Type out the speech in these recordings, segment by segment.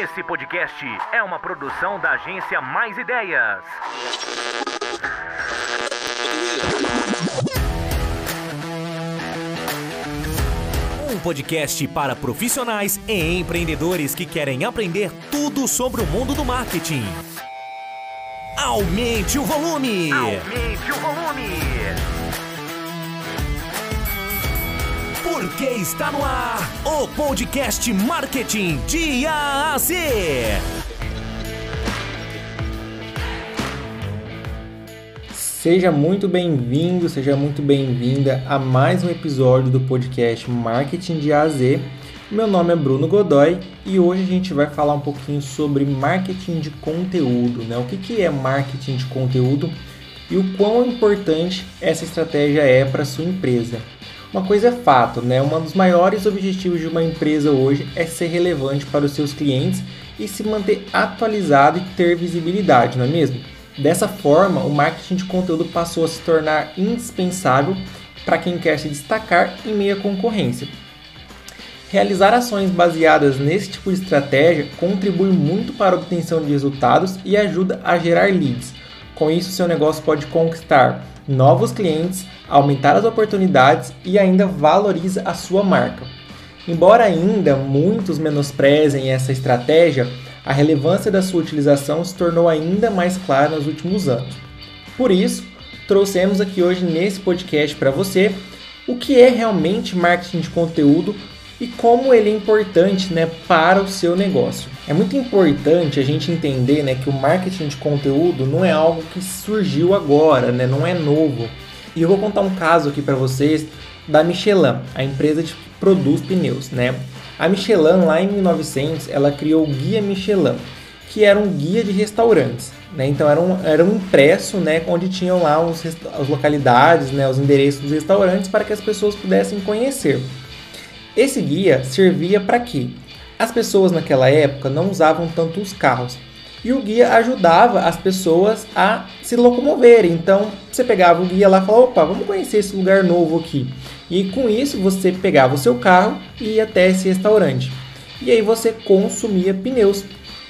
Esse podcast é uma produção da agência Mais Ideias. Um podcast para profissionais e empreendedores que querem aprender tudo sobre o mundo do marketing. Aumente o volume! Aumente o volume! Porque está no ar o podcast Marketing de A Z. Seja muito bem-vindo, seja muito bem-vinda a mais um episódio do podcast Marketing de A a Z. Meu nome é Bruno Godoy e hoje a gente vai falar um pouquinho sobre marketing de conteúdo, né? O que, que é marketing de conteúdo e o quão importante essa estratégia é para sua empresa. Uma coisa é fato, né? Um dos maiores objetivos de uma empresa hoje é ser relevante para os seus clientes e se manter atualizado e ter visibilidade, não é mesmo? Dessa forma, o marketing de conteúdo passou a se tornar indispensável para quem quer se destacar em meio à concorrência. Realizar ações baseadas nesse tipo de estratégia contribui muito para a obtenção de resultados e ajuda a gerar leads. Com isso, seu negócio pode conquistar novos clientes, aumentar as oportunidades e ainda valoriza a sua marca. Embora ainda muitos menosprezem essa estratégia, a relevância da sua utilização se tornou ainda mais clara nos últimos anos. Por isso, trouxemos aqui hoje nesse podcast para você o que é realmente marketing de conteúdo e como ele é importante né, para o seu negócio. É muito importante a gente entender né, que o marketing de conteúdo não é algo que surgiu agora, né, não é novo. E eu vou contar um caso aqui para vocês da Michelin, a empresa que produz pneus. Né? A Michelin, lá em 1900, ela criou o Guia Michelin, que era um guia de restaurantes. Né? Então era um, era um impresso né, onde tinham lá os, as localidades, né, os endereços dos restaurantes para que as pessoas pudessem conhecer. Esse guia servia para quê? As pessoas naquela época não usavam tanto os carros. E o guia ajudava as pessoas a se locomoverem. Então você pegava o guia lá e falava: opa, vamos conhecer esse lugar novo aqui. E com isso você pegava o seu carro e ia até esse restaurante. E aí você consumia pneus.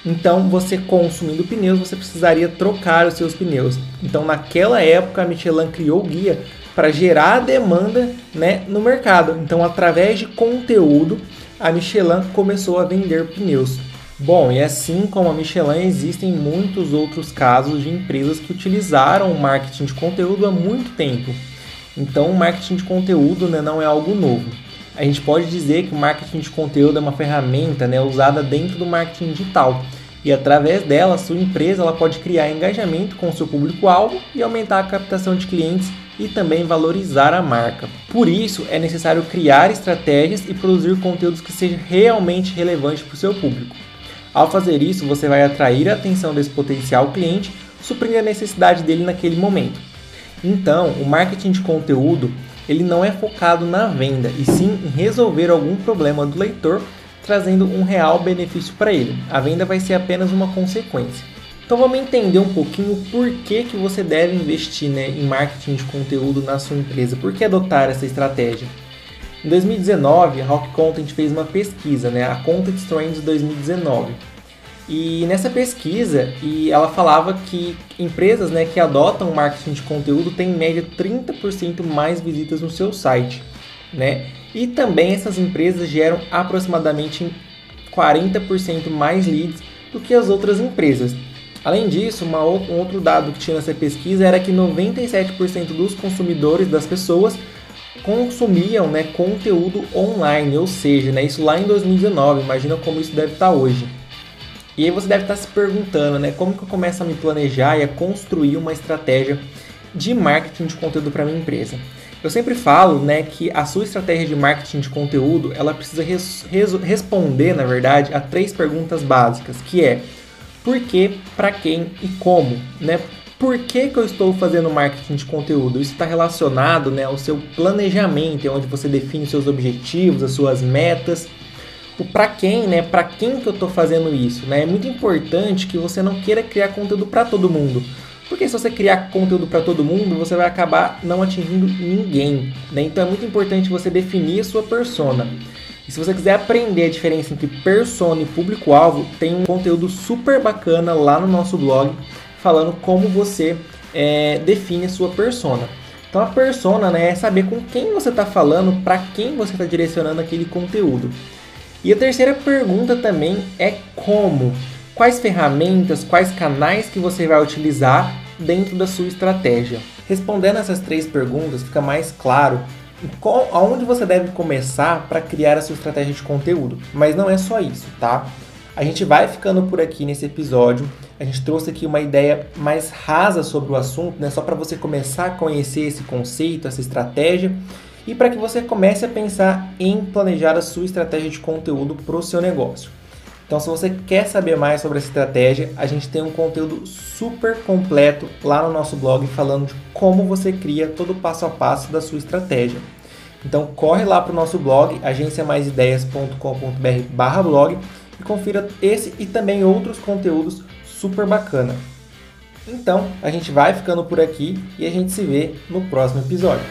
Então, você consumindo pneus, você precisaria trocar os seus pneus. Então, naquela época, a Michelin criou o guia para gerar demanda né, no mercado. Então, através de conteúdo, a Michelin começou a vender pneus. Bom, e assim como a Michelin, existem muitos outros casos de empresas que utilizaram o marketing de conteúdo há muito tempo. Então, o marketing de conteúdo né, não é algo novo. A gente pode dizer que o marketing de conteúdo é uma ferramenta né, usada dentro do marketing digital. E através dela, sua empresa ela pode criar engajamento com seu público-alvo e aumentar a captação de clientes e também valorizar a marca. Por isso, é necessário criar estratégias e produzir conteúdos que sejam realmente relevantes para o seu público. Ao fazer isso, você vai atrair a atenção desse potencial cliente, suprindo a necessidade dele naquele momento. Então, o marketing de conteúdo ele não é focado na venda, e sim em resolver algum problema do leitor, trazendo um real benefício para ele. A venda vai ser apenas uma consequência. Então vamos entender um pouquinho por que, que você deve investir né, em marketing de conteúdo na sua empresa. Por que adotar essa estratégia? Em 2019, a Rock Content fez uma pesquisa, né, a Content Trends 2019. E nessa pesquisa, e ela falava que empresas né, que adotam marketing de conteúdo têm em média 30% mais visitas no seu site. Né? E também essas empresas geram aproximadamente 40% mais leads do que as outras empresas. Além disso, uma, um outro dado que tinha nessa pesquisa era que 97% dos consumidores, das pessoas, consumiam né, conteúdo online, ou seja, né, isso lá em 2019, imagina como isso deve estar hoje. E aí você deve estar se perguntando, né, como que eu começo a me planejar e a construir uma estratégia de marketing de conteúdo para minha empresa. Eu sempre falo, né, que a sua estratégia de marketing de conteúdo, ela precisa res responder, na verdade, a três perguntas básicas, que é por que, para quem e como, né? Por que, que eu estou fazendo marketing de conteúdo? Isso está relacionado né, ao seu planejamento, é onde você define os seus objetivos, as suas metas. O para quem, né? Para quem que eu estou fazendo isso, né? É muito importante que você não queira criar conteúdo para todo mundo. Porque se você criar conteúdo para todo mundo, você vai acabar não atingindo ninguém. Né? Então é muito importante você definir a sua persona. E se você quiser aprender a diferença entre persona e público-alvo, tem um conteúdo super bacana lá no nosso blog falando como você é, define a sua persona. Então a persona né, é saber com quem você está falando, para quem você está direcionando aquele conteúdo. E a terceira pergunta também é como. Quais ferramentas, quais canais que você vai utilizar dentro da sua estratégia? Respondendo essas três perguntas, fica mais claro qual, aonde você deve começar para criar a sua estratégia de conteúdo. Mas não é só isso, tá? A gente vai ficando por aqui nesse episódio. A gente trouxe aqui uma ideia mais rasa sobre o assunto, né? Só para você começar a conhecer esse conceito, essa estratégia e para que você comece a pensar em planejar a sua estratégia de conteúdo para o seu negócio. Então, se você quer saber mais sobre essa estratégia, a gente tem um conteúdo super completo lá no nosso blog falando de como você cria todo o passo a passo da sua estratégia. Então, corre lá para o nosso blog, agenciamaisideias.com.br/blog e confira esse e também outros conteúdos super bacana. Então, a gente vai ficando por aqui e a gente se vê no próximo episódio.